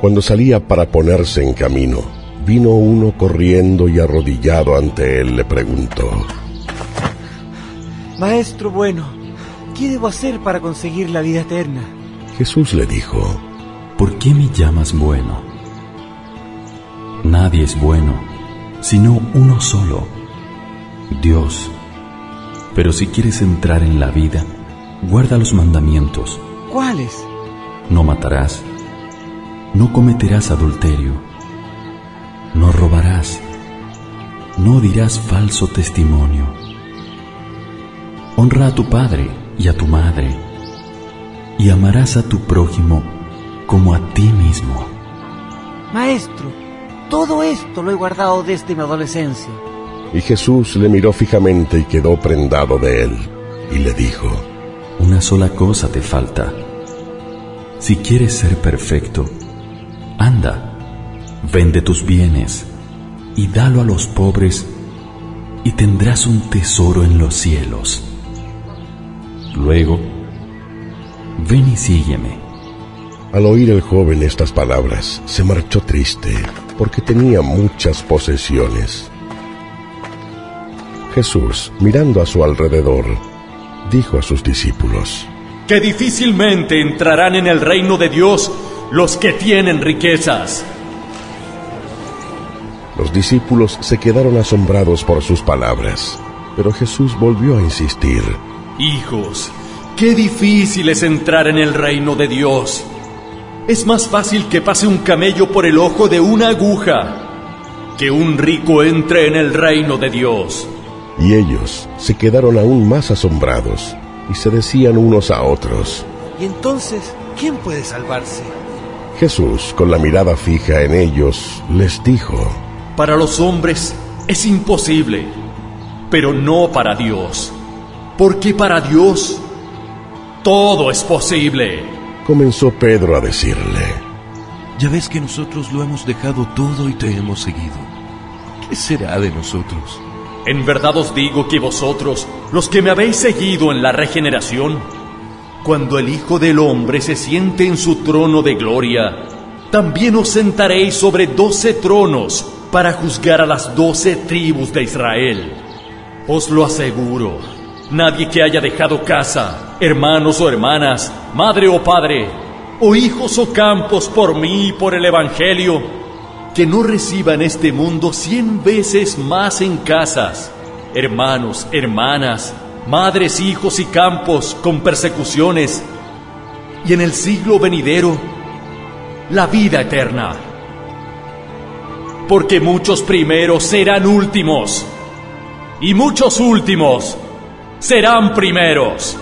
Cuando salía para ponerse en camino, vino uno corriendo y arrodillado ante él le preguntó, Maestro bueno, ¿qué debo hacer para conseguir la vida eterna? Jesús le dijo, ¿por qué me llamas bueno? Nadie es bueno, sino uno solo, Dios. Pero si quieres entrar en la vida, guarda los mandamientos. ¿Cuáles? No matarás, no cometerás adulterio, no robarás, no dirás falso testimonio. Honra a tu padre y a tu madre, y amarás a tu prójimo como a ti mismo. Maestro, todo esto lo he guardado desde mi adolescencia. Y Jesús le miró fijamente y quedó prendado de él, y le dijo, Una sola cosa te falta. Si quieres ser perfecto, anda, vende tus bienes y dalo a los pobres y tendrás un tesoro en los cielos. Luego, ven y sígueme. Al oír el joven estas palabras, se marchó triste, porque tenía muchas posesiones. Jesús, mirando a su alrededor, dijo a sus discípulos, que difícilmente entrarán en el reino de Dios los que tienen riquezas. Los discípulos se quedaron asombrados por sus palabras, pero Jesús volvió a insistir. Hijos, qué difícil es entrar en el reino de Dios. Es más fácil que pase un camello por el ojo de una aguja que un rico entre en el reino de Dios. Y ellos se quedaron aún más asombrados y se decían unos a otros. ¿Y entonces quién puede salvarse? Jesús, con la mirada fija en ellos, les dijo, Para los hombres es imposible, pero no para Dios, porque para Dios todo es posible. Comenzó Pedro a decirle, Ya ves que nosotros lo hemos dejado todo y te hemos seguido. ¿Qué será de nosotros? En verdad os digo que vosotros, los que me habéis seguido en la regeneración, cuando el Hijo del Hombre se siente en su trono de gloria, también os sentaréis sobre doce tronos para juzgar a las doce tribus de Israel. Os lo aseguro, nadie que haya dejado casa, hermanos o hermanas, madre o padre, o hijos o campos por mí y por el Evangelio, que no reciba en este mundo cien veces más en casas, hermanos, hermanas, madres, hijos y campos con persecuciones, y en el siglo venidero, la vida eterna. Porque muchos primeros serán últimos, y muchos últimos serán primeros.